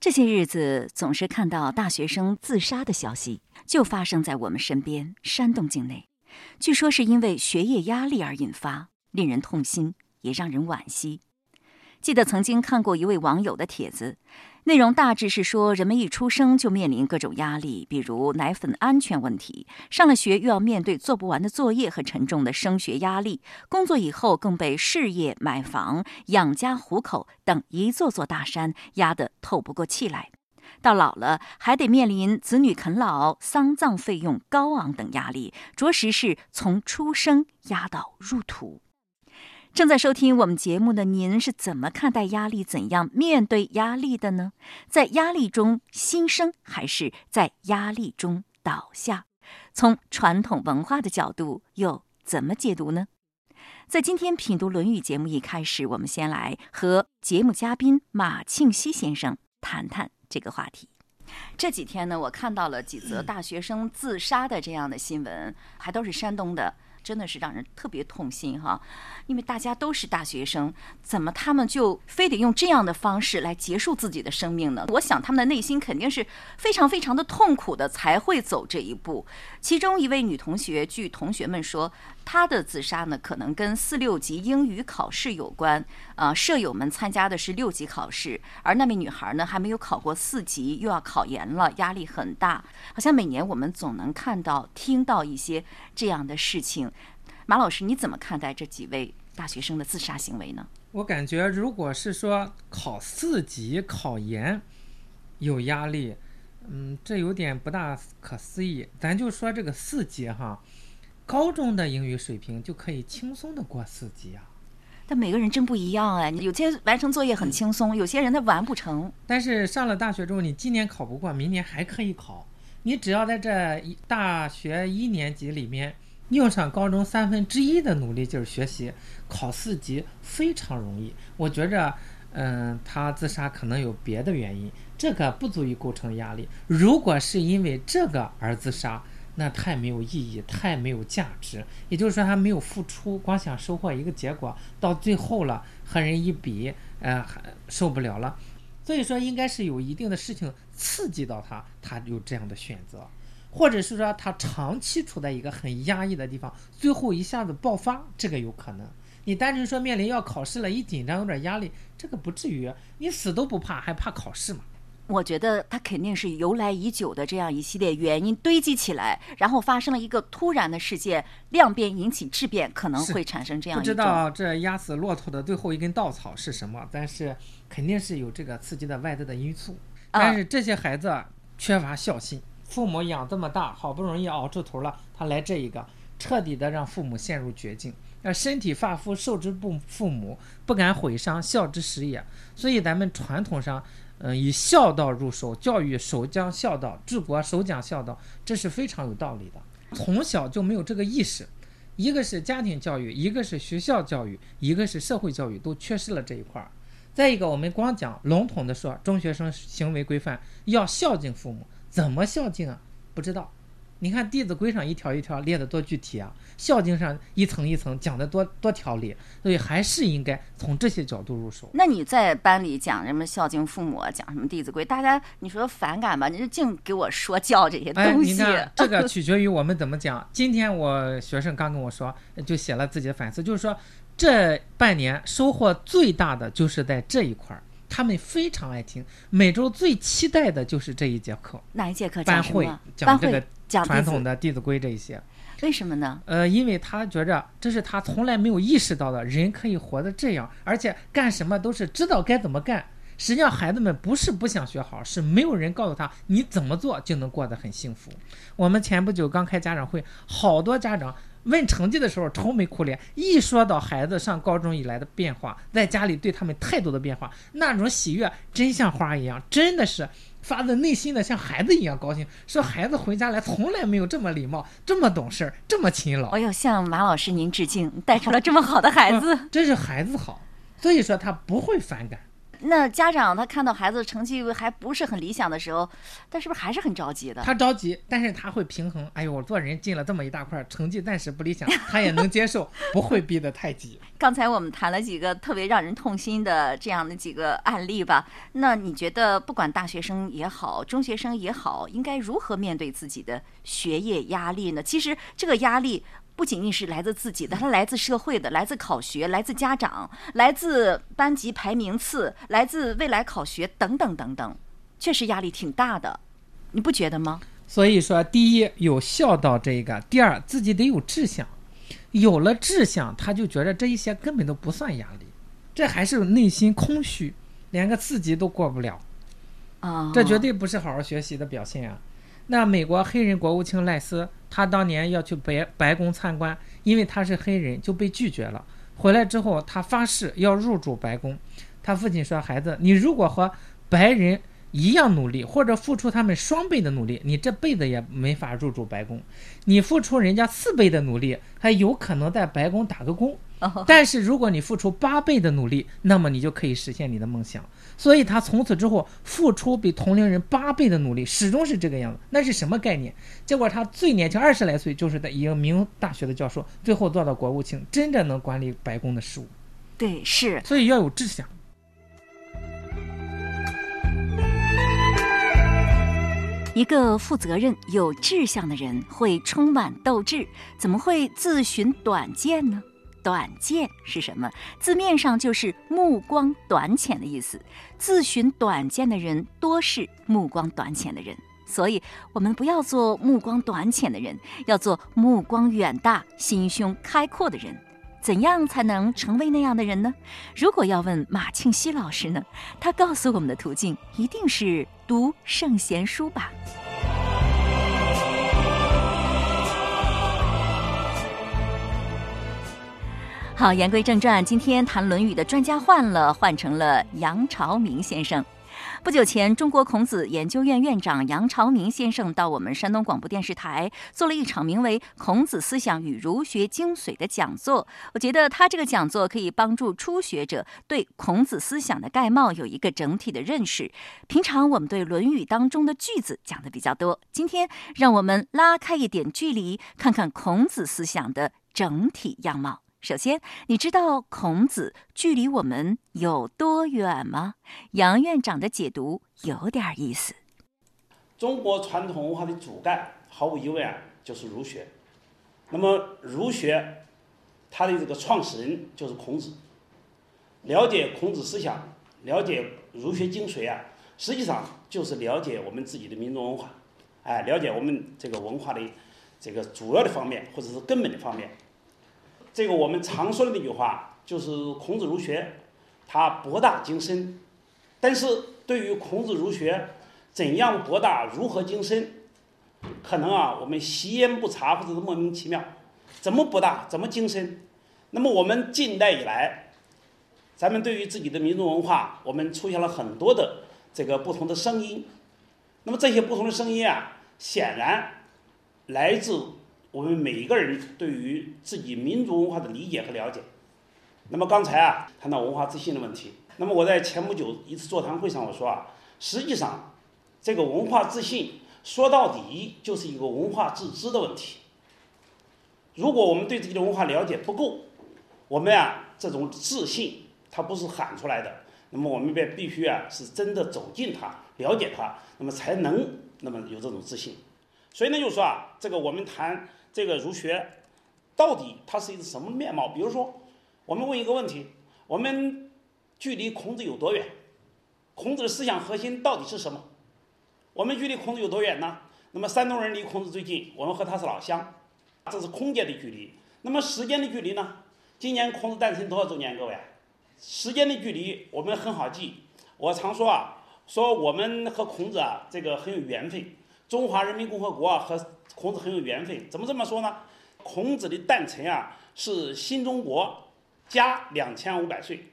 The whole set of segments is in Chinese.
这些日子总是看到大学生自杀的消息，就发生在我们身边，山东境内。据说是因为学业压力而引发，令人痛心，也让人惋惜。记得曾经看过一位网友的帖子。内容大致是说，人们一出生就面临各种压力，比如奶粉安全问题；上了学又要面对做不完的作业和沉重的升学压力；工作以后更被事业、买房、养家糊口等一座座大山压得透不过气来；到老了还得面临子女啃老、丧葬费用高昂等压力，着实是从出生压到入土。正在收听我们节目的您是怎么看待压力？怎样面对压力的呢？在压力中新生，还是在压力中倒下？从传统文化的角度，又怎么解读呢？在今天品读《论语》节目一开始，我们先来和节目嘉宾马庆西先生谈谈这个话题。这几天呢，我看到了几则大学生自杀的这样的新闻，还都是山东的。真的是让人特别痛心哈，因为大家都是大学生，怎么他们就非得用这样的方式来结束自己的生命呢？我想他们的内心肯定是非常非常的痛苦的，才会走这一步。其中一位女同学，据同学们说。他的自杀呢，可能跟四六级英语考试有关。呃，舍友们参加的是六级考试，而那位女孩呢，还没有考过四级，又要考研了，压力很大。好像每年我们总能看到、听到一些这样的事情。马老师，你怎么看待这几位大学生的自杀行为呢？我感觉，如果是说考四级、考研有压力，嗯，这有点不大可思议。咱就说这个四级哈。高中的英语水平就可以轻松的过四级啊，但每个人真不一样哎，有些完成作业很轻松，有些人他完不成。但是上了大学之后，你今年考不过，明年还可以考。你只要在这一大学一年级里面用上高中三分之一的努力劲儿学习，考四级非常容易。我觉着，嗯，他自杀可能有别的原因，这个不足以构成压力。如果是因为这个而自杀。那太没有意义，太没有价值。也就是说，他没有付出，光想收获一个结果，到最后了和人一比，呃，受不了了。所以说，应该是有一定的事情刺激到他，他有这样的选择，或者是说他长期处在一个很压抑的地方，最后一下子爆发，这个有可能。你单纯说面临要考试了，一紧张有点压力，这个不至于。你死都不怕，还怕考试吗？我觉得它肯定是由来已久的这样一系列原因堆积起来，然后发生了一个突然的事件，量变引起质变，可能会产生这样。不知道这压死骆驼的最后一根稻草是什么，但是肯定是有这个刺激的外在的因素。但是这些孩子缺乏孝心，父母养这么大，好不容易熬出头了，他来这一个，彻底的让父母陷入绝境。那身体发肤受之不父母，不敢毁伤，孝之始也。所以咱们传统上。嗯，以孝道入手，教育首讲孝道，治国首讲孝道，这是非常有道理的。从小就没有这个意识，一个是家庭教育，一个是学校教育，一个是社会教育，都缺失了这一块儿。再一个，我们光讲笼统的说，中学生行为规范要孝敬父母，怎么孝敬啊？不知道。你看《弟子规》上一条一条列的多具体啊，孝经上一层一层讲的多多条理，所以还是应该从这些角度入手。那你在班里讲什么孝敬父母，讲什么《弟子规》，大家你说反感吧？你就净给我说教这些东西。这个取决于我们怎么讲。今天我学生刚跟我说，就写了自己的反思，就是说这半年收获最大的就是在这一块儿。他们非常爱听，每周最期待的就是这一节课。哪一节课？班会讲这个传统的《弟子规》这一些。为什么呢？呃，因为他觉着这是他从来没有意识到的，人可以活得这样，而且干什么都是知道该怎么干。实际上，孩子们不是不想学好，是没有人告诉他你怎么做就能过得很幸福。我们前不久刚开家长会，好多家长。问成绩的时候愁眉苦脸，一说到孩子上高中以来的变化，在家里对他们态度的变化，那种喜悦真像花一样，真的是发自内心的像孩子一样高兴。说孩子回家来从来没有这么礼貌，这么懂事，这么勤劳。我要向马老师您致敬，带出了这么好的孩子，真是孩子好，所以说他不会反感。那家长他看到孩子成绩还不是很理想的时候，他是不是还是很着急的？他着急，但是他会平衡。哎呦，我做人进了这么一大块，成绩暂时不理想，他也能接受，不会逼得太急。刚才我们谈了几个特别让人痛心的这样的几个案例吧。那你觉得，不管大学生也好，中学生也好，应该如何面对自己的学业压力呢？其实这个压力。不仅仅是来自自己的，它来自社会的，来自考学，来自家长，来自班级排名次，来自未来考学等等等等，确实压力挺大的，你不觉得吗？所以说，第一有孝道这一个，第二自己得有志向，有了志向，他就觉得这一些根本都不算压力，这还是内心空虚，连个四级都过不了，啊，这绝对不是好好学习的表现啊。那美国黑人国务卿赖斯，他当年要去白白宫参观，因为他是黑人就被拒绝了。回来之后，他发誓要入主白宫。他父亲说：“孩子，你如果和白人一样努力，或者付出他们双倍的努力，你这辈子也没法入主白宫。你付出人家四倍的努力，还有可能在白宫打个工。但是如果你付出八倍的努力，那么你就可以实现你的梦想。”所以他从此之后付出比同龄人八倍的努力，始终是这个样子。那是什么概念？结果他最年轻二十来岁，就是在一个名大学的教授，最后做到国务卿，真正能管理白宫的事务。对，是。所以要有志向。一个负责任、有志向的人会充满斗志，怎么会自寻短见呢？短见是什么？字面上就是目光短浅的意思。自寻短见的人多是目光短浅的人，所以我们不要做目光短浅的人，要做目光远大、心胸开阔的人。怎样才能成为那样的人呢？如果要问马庆西老师呢，他告诉我们的途径一定是读圣贤书吧。好，言归正传，今天谈《论语》的专家换了，换成了杨朝明先生。不久前，中国孔子研究院院长杨朝明先生到我们山东广播电视台做了一场名为《孔子思想与儒学精髓》的讲座。我觉得他这个讲座可以帮助初学者对孔子思想的概貌有一个整体的认识。平常我们对《论语》当中的句子讲的比较多，今天让我们拉开一点距离，看看孔子思想的整体样貌。首先，你知道孔子距离我们有多远吗？杨院长的解读有点意思。中国传统文化的主干，毫无疑问啊，就是儒学。那么，儒学它的这个创始人就是孔子。了解孔子思想，了解儒学精髓啊，实际上就是了解我们自己的民族文化，哎，了解我们这个文化的这个主要的方面，或者是根本的方面。这个我们常说的那句话，就是孔子儒学，它博大精深。但是对于孔子儒学怎样博大、如何精深，可能啊，我们习焉不察，或者是莫名其妙。怎么博大？怎么精深？那么我们近代以来，咱们对于自己的民族文化，我们出现了很多的这个不同的声音。那么这些不同的声音啊，显然来自。我们每一个人对于自己民族文化的理解和了解。那么刚才啊谈到文化自信的问题，那么我在前不久一次座谈会上我说啊，实际上这个文化自信说到底就是一个文化自知的问题。如果我们对自己的文化了解不够，我们啊这种自信它不是喊出来的，那么我们便必须啊是真的走进它，了解它，那么才能那么有这种自信。所以呢，就说啊，这个我们谈。这个儒学到底它是一个什么面貌？比如说，我们问一个问题：我们距离孔子有多远？孔子的思想核心到底是什么？我们距离孔子有多远呢？那么山东人离孔子最近，我们和他是老乡，这是空间的距离。那么时间的距离呢？今年孔子诞辰多少周年？各位，时间的距离我们很好记。我常说啊，说我们和孔子啊，这个很有缘分。中华人民共和国啊，和孔子很有缘分。怎么这么说呢？孔子的诞辰啊，是新中国加两千五百岁。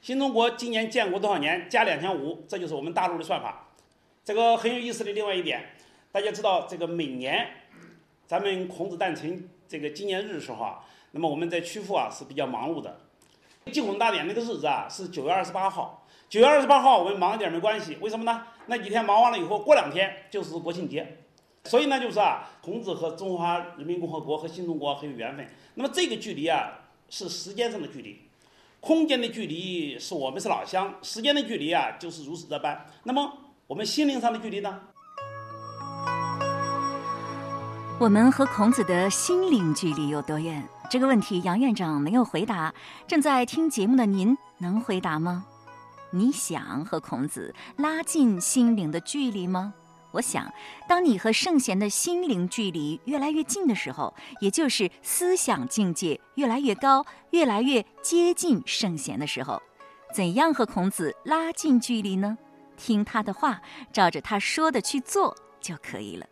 新中国今年建国多少年？加两千五，这就是我们大陆的算法。这个很有意思的另外一点，大家知道，这个每年咱们孔子诞辰这个纪念日的时候啊，那么我们在曲阜啊是比较忙碌的。祭孔大典那个日子啊是九月二十八号。九月二十八号我们忙一点没关系，为什么呢？那几天忙完了以后，过两天就是国庆节，所以呢就是啊，孔子和中华人民共和国和新中国很有缘分。那么这个距离啊是时间上的距离，空间的距离是我们是老乡，时间的距离啊就是如此这般。那么我们心灵上的距离呢？我们和孔子的心灵距离有多远？这个问题杨院长没有回答。正在听节目的您能回答吗？你想和孔子拉近心灵的距离吗？我想，当你和圣贤的心灵距离越来越近的时候，也就是思想境界越来越高、越来越接近圣贤的时候，怎样和孔子拉近距离呢？听他的话，照着他说的去做就可以了。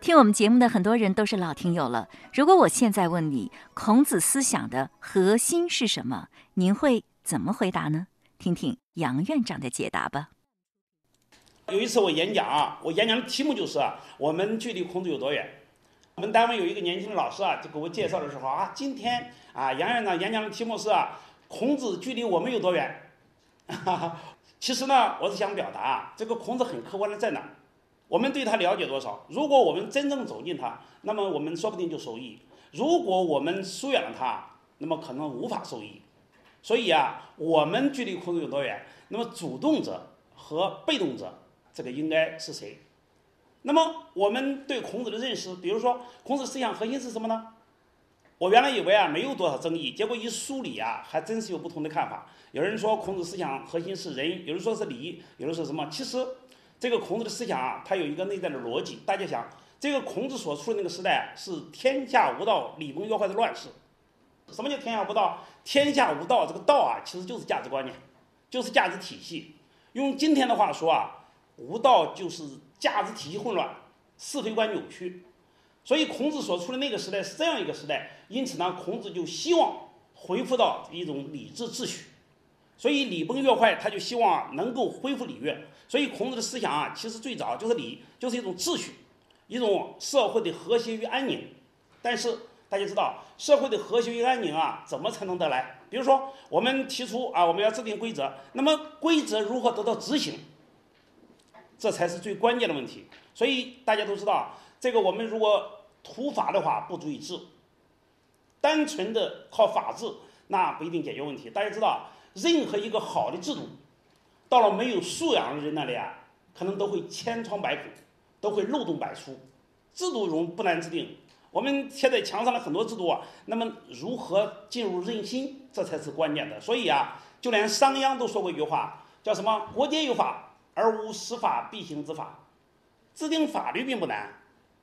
听我们节目的很多人都是老听友了。如果我现在问你，孔子思想的核心是什么？您会怎么回答呢？听听杨院长的解答吧。有一次我演讲啊，我演讲的题目就是啊，我们距离孔子有多远？我们单位有一个年轻的老师啊，就给我介绍的时候啊，今天啊，杨院长演讲的题目是啊，孔子距离我们有多远？其实呢，我是想表达啊，这个孔子很客观的在哪？我们对他了解多少？如果我们真正走近他，那么我们说不定就受益；如果我们疏远了他，那么可能无法受益。所以啊，我们距离孔子有多远？那么主动者和被动者，这个应该是谁？那么我们对孔子的认识，比如说孔子思想核心是什么呢？我原来以为啊没有多少争议，结果一梳理啊，还真是有不同的看法。有人说孔子思想核心是仁，有人说是礼，有人说什么？其实这个孔子的思想啊，它有一个内在的逻辑。大家想，这个孔子所处的那个时代是天下无道、礼崩乐坏的乱世。什么叫天下无道？天下无道，这个道啊，其实就是价值观念，就是价值体系。用今天的话说啊，无道就是价值体系混乱，是非观扭曲。所以孔子所处的那个时代是这样一个时代，因此呢，孔子就希望恢复到一种礼制秩序。所以礼崩乐坏，他就希望能够恢复礼乐。所以孔子的思想啊，其实最早就是礼，就是一种秩序，一种社会的和谐与安宁。但是大家知道，社会的和谐与安宁啊，怎么才能得来？比如说，我们提出啊，我们要制定规则，那么规则如何得到执行？这才是最关键的问题。所以大家都知道，这个我们如果土法的话，不足以治。单纯的靠法治，那不一定解决问题。大家知道，任何一个好的制度，到了没有素养的人那里啊，可能都会千疮百孔，都会漏洞百出。制度容不难制定。我们贴在墙上的很多制度啊，那么如何进入人心，这才是关键的。所以啊，就连商鞅都说过一句话，叫什么？国皆有法，而无实法必行之法。制定法律并不难，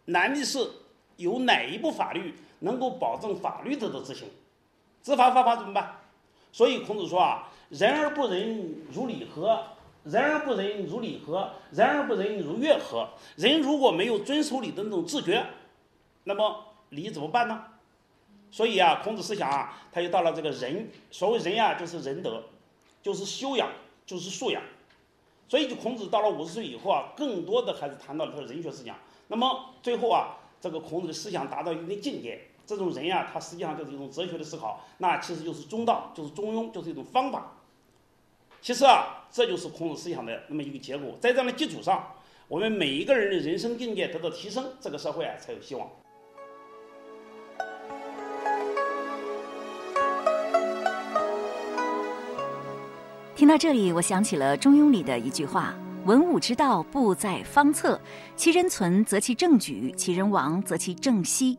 难的是有哪一部法律能够保证法律得到执行。执法犯法怎么办？所以孔子说啊，人而不仁，如礼何？人而不仁，如礼何？人而不仁，如乐何？人如果没有遵守礼的那种自觉。那么礼怎么办呢？所以啊，孔子思想啊，他就到了这个仁。所谓仁呀，就是仁德，就是修养，就是素养。所以，就孔子到了五十岁以后啊，更多的还是谈到了他的人学思想。那么最后啊，这个孔子的思想达到一定境界，这种人呀，他实际上就是一种哲学的思考，那其实就是中道，就是中庸，就是一种方法。其实啊，这就是孔子思想的那么一个结果。在这样的基础上，我们每一个人的人生境界得到提升，这个社会啊才有希望。听到这里，我想起了《中庸》里的一句话：“文武之道不在方策，其人存则其政举，其人亡则其政息。”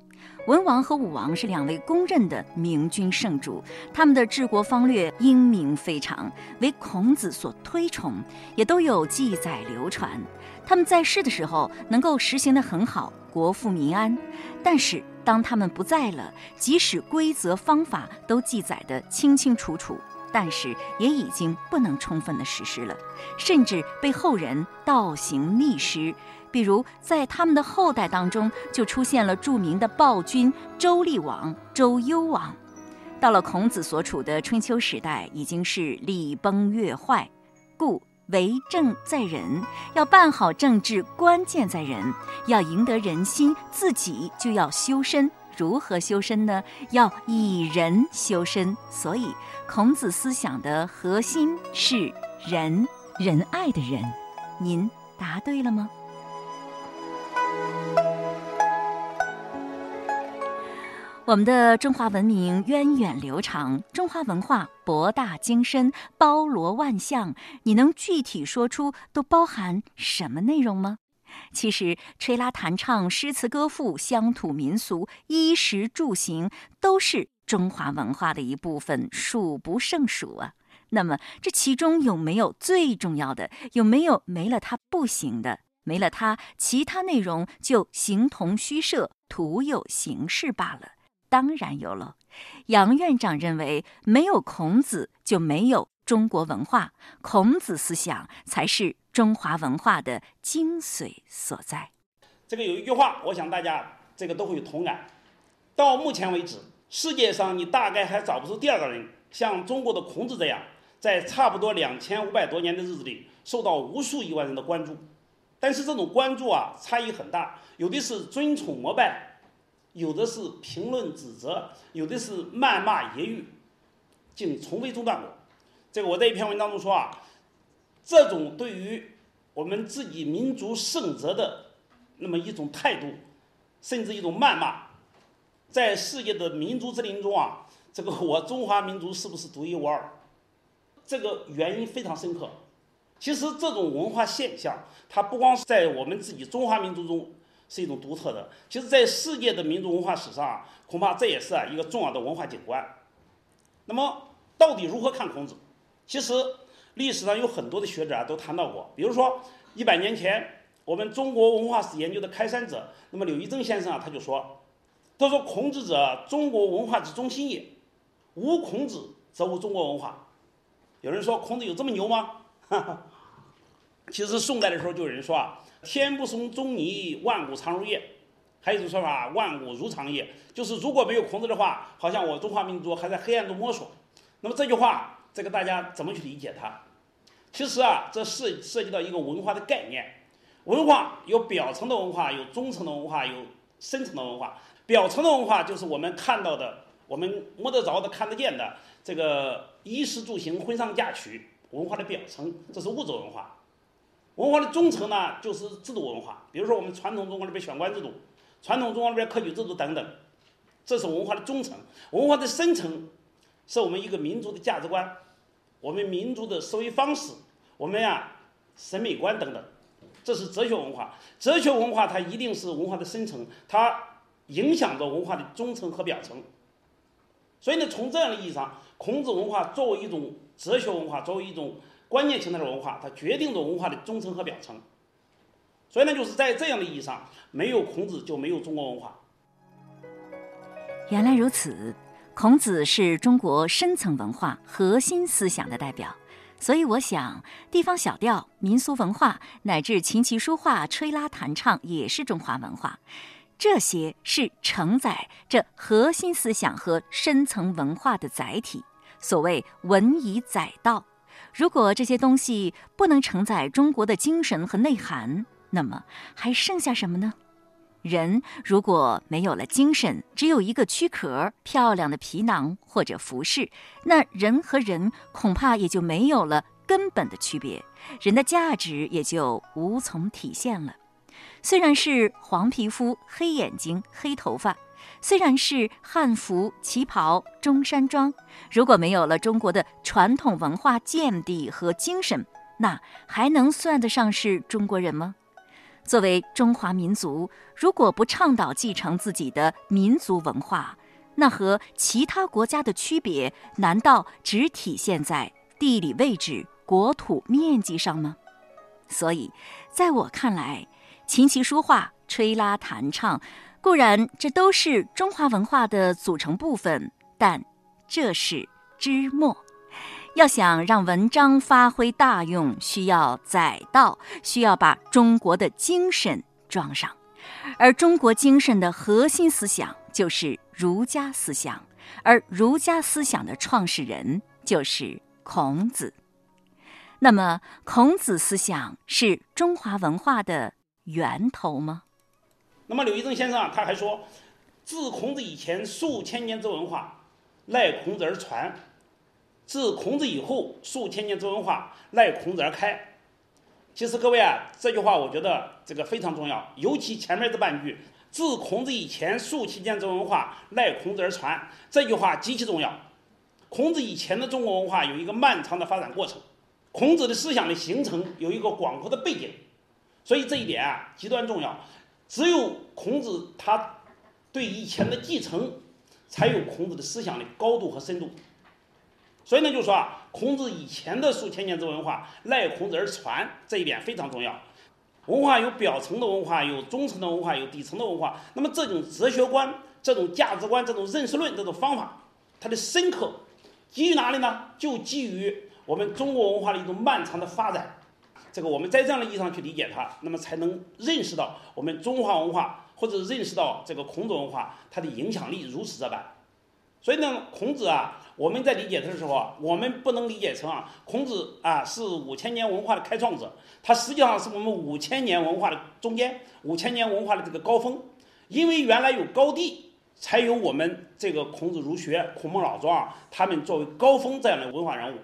文王和武王是两位公认的明君圣主，他们的治国方略英明非常，为孔子所推崇，也都有记载流传。他们在世的时候能够实行得很好，国富民安。但是当他们不在了，即使规则方法都记载得清清楚楚。但是也已经不能充分的实施了，甚至被后人倒行逆施。比如在他们的后代当中，就出现了著名的暴君周厉王、周幽王。到了孔子所处的春秋时代，已经是礼崩乐坏，故为政在人，要办好政治，关键在人，要赢得人心，自己就要修身。如何修身呢？要以仁修身，所以孔子思想的核心是仁，仁爱的仁。您答对了吗？我们的中华文明源远流长，中华文化博大精深，包罗万象。你能具体说出都包含什么内容吗？其实，吹拉弹唱、诗词歌赋、乡土民俗、衣食住行，都是中华文化的一部分，数不胜数啊。那么，这其中有没有最重要的？有没有没了它不行的？没了它，其他内容就形同虚设，徒有形式罢了。当然有了。杨院长认为，没有孔子就没有中国文化，孔子思想才是中华文化的精髓所在。这个有一句话，我想大家这个都会有同感。到目前为止，世界上你大概还找不出第二个人像中国的孔子这样，在差不多两千五百多年的日子里，受到无数亿万人的关注。但是这种关注啊，差异很大，有的是尊崇膜拜。有的是评论指责，有的是谩骂揶揄，竟从未中断过。这个我在一篇文章中说啊，这种对于我们自己民族圣哲的那么一种态度，甚至一种谩骂，在世界的民族之林中啊，这个我中华民族是不是独一无二？这个原因非常深刻。其实这种文化现象，它不光是在我们自己中华民族中。是一种独特的，其实，在世界的民族文化史上，恐怕这也是啊一个重要的文化景观。那么，到底如何看孔子？其实，历史上有很多的学者啊都谈到过，比如说一百年前，我们中国文化史研究的开山者，那么柳诒正先生啊他就说，他说孔子者，中国文化之中心也，无孔子则无中国文化。有人说孔子有这么牛吗？其实宋代的时候就有人说啊。天不松中泥，万古长如夜。还有一种说法，万古如长夜，就是如果没有孔子的话，好像我中华民族还在黑暗中摸索。那么这句话，这个大家怎么去理解它？其实啊，这涉涉及到一个文化的概念。文化有表层的文化，有中层的文化，有深层的文化。表层的文化就是我们看到的，我们摸得着的、看得见的这个衣食住行、婚丧嫁娶，文化的表层，这是物质文化。文化的中层呢，就是制度文化，比如说我们传统中国那边选官制度，传统中国那边科举制度等等，这是文化的中层。文化的深层，是我们一个民族的价值观，我们民族的思维方式，我们呀审美观等等，这是哲学文化。哲学文化它一定是文化的深层，它影响着文化的中层和表层。所以呢，从这样的意义上，孔子文化作为一种哲学文化，作为一种。观念形态的文化，它决定着文化的中层和表层。所以呢，就是在这样的意义上，没有孔子就没有中国文化。原来如此，孔子是中国深层文化核心思想的代表。所以我想，地方小调、民俗文化乃至琴棋书画、吹拉弹唱也是中华文化。这些是承载这核心思想和深层文化的载体。所谓“文以载道”。如果这些东西不能承载中国的精神和内涵，那么还剩下什么呢？人如果没有了精神，只有一个躯壳、漂亮的皮囊或者服饰，那人和人恐怕也就没有了根本的区别，人的价值也就无从体现了。虽然是黄皮肤、黑眼睛、黑头发。虽然是汉服、旗袍、中山装，如果没有了中国的传统文化见地和精神，那还能算得上是中国人吗？作为中华民族，如果不倡导继承自己的民族文化，那和其他国家的区别，难道只体现在地理位置、国土面积上吗？所以，在我看来，琴棋书画、吹拉弹唱。固然，这都是中华文化的组成部分，但这是之末。要想让文章发挥大用，需要载道，需要把中国的精神装上。而中国精神的核心思想就是儒家思想，而儒家思想的创始人就是孔子。那么，孔子思想是中华文化的源头吗？那么柳诒正先生啊，他还说，自孔子以前数千年之文化，赖孔子而传。自孔子以后，数千年之文化赖孔子而开。其实各位啊，这句话我觉得这个非常重要，尤其前面这半句“自孔子以前，数千年之文化赖孔子而传”，这句话极其重要。孔子以前的中国文化有一个漫长的发展过程，孔子的思想的形成有一个广阔的背景，所以这一点啊极端重要。只有孔子他对以前的继承，才有孔子的思想的高度和深度。所以呢，就说啊，孔子以前的数千年之文化赖孔子而传，这一点非常重要。文化有表层的文化，有中层的文化，有底层的文化。那么这种哲学观、这种价值观、这种认识论、这种方法，它的深刻基于哪里呢？就基于我们中国文化的一种漫长的发展。这个我们在这样的意义上去理解它，那么才能认识到我们中华文化，或者认识到这个孔子文化它的影响力如此这般。所以呢，孔子啊。我们在理解的时候啊，我们不能理解成啊，孔子啊是五千年文化的开创者，他实际上是我们五千年文化的中间，五千年文化的这个高峰，因为原来有高地，才有我们这个孔子儒学、孔孟老庄啊，他们作为高峰这样的文化人物，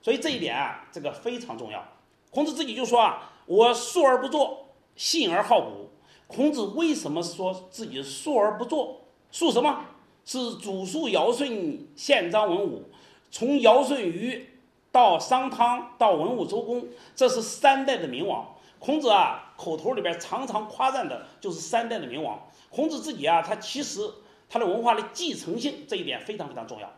所以这一点啊，这个非常重要。孔子自己就说啊，我述而不作，信而好古。孔子为什么说自己述而不作？述什么？是祖述尧舜宪章文武，从尧舜禹到商汤到文武周公，这是三代的明王。孔子啊，口头里边常常夸赞的就是三代的明王。孔子自己啊，他其实他的文化的继承性这一点非常非常重要。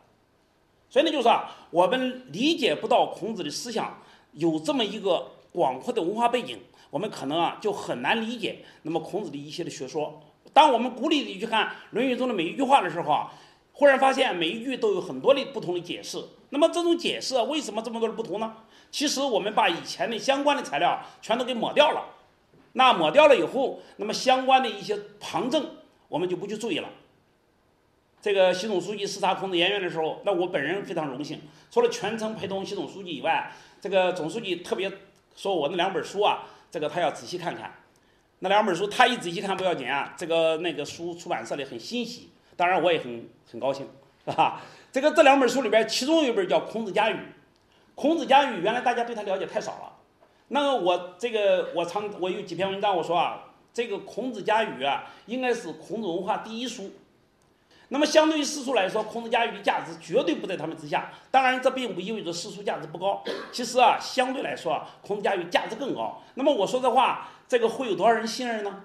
所以呢，就是啊，我们理解不到孔子的思想有这么一个广阔的文化背景，我们可能啊就很难理解那么孔子的一些的学说。当我们鼓励你去看《论语》中的每一句话的时候啊，忽然发现每一句都有很多的不同的解释。那么这种解释为什么这么多的不同呢？其实我们把以前的相关的材料全都给抹掉了。那抹掉了以后，那么相关的一些旁证我们就不去注意了。这个习总书记视察孔子研究院的时候，那我本人非常荣幸，除了全程陪同习总书记以外，这个总书记特别说我那两本书啊，这个他要仔细看看。那两本书，他一仔细看不要紧啊，这个那个书出版社里很欣喜，当然我也很很高兴，是吧？这个这两本书里边，其中有一本叫《孔子家语》，《孔子家语》原来大家对他了解太少了。那个我这个我常我有几篇文章我说啊，这个《孔子家语》啊，应该是孔子文化第一书。那么相对于世俗来说，《孔子家语》的价值绝对不在他们之下。当然，这并不意味着世俗价值不高。其实啊，相对来说，《孔子家语》价值更高。那么我说这话。这个会有多少人信任呢？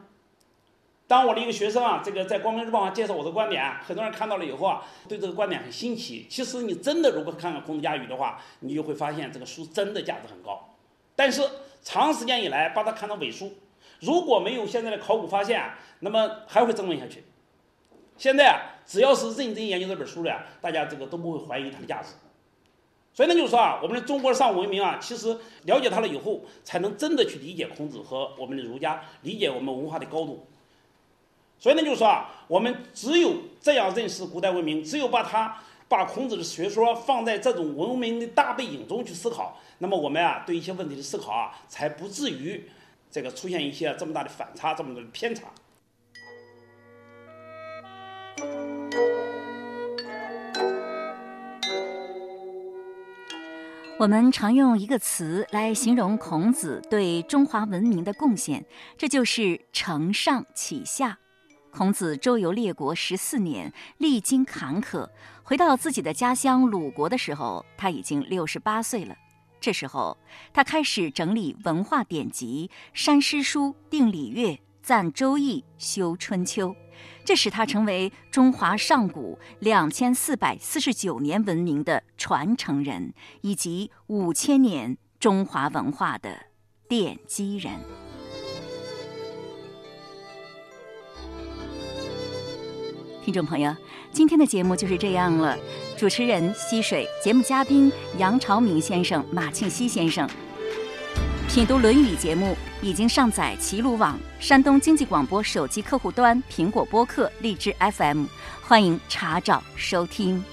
当我的一个学生啊，这个在光明日报上介绍我的观点，很多人看到了以后啊，对这个观点很新奇。其实你真的如果看看《孔子家语》的话，你就会发现这个书真的价值很高。但是长时间以来把它看成伪书，如果没有现在的考古发现，那么还会争论下去。现在啊，只要是认真研究这本书的呀，大家这个都不会怀疑它的价值。所以呢，就是说啊，我们的中国上文明啊，其实了解它了以后，才能真的去理解孔子和我们的儒家，理解我们文化的高度。所以呢，就是说啊，我们只有这样认识古代文明，只有把它把孔子的学说放在这种文明的大背景中去思考，那么我们啊，对一些问题的思考啊，才不至于这个出现一些这么大的反差，这么多的偏差。我们常用一个词来形容孔子对中华文明的贡献，这就是承上启下。孔子周游列国十四年，历经坎坷，回到自己的家乡鲁国的时候，他已经六十八岁了。这时候，他开始整理文化典籍，删诗书，定礼乐，赞周易，修春秋。这使他成为中华上古两千四百四十九年文明的传承人，以及五千年中华文化的奠基人。听众朋友，今天的节目就是这样了。主持人溪水，节目嘉宾杨朝明先生、马庆西先生。品读《论语》节目已经上载齐鲁网、山东经济广播手机客户端、苹果播客、荔枝 FM，欢迎查找收听。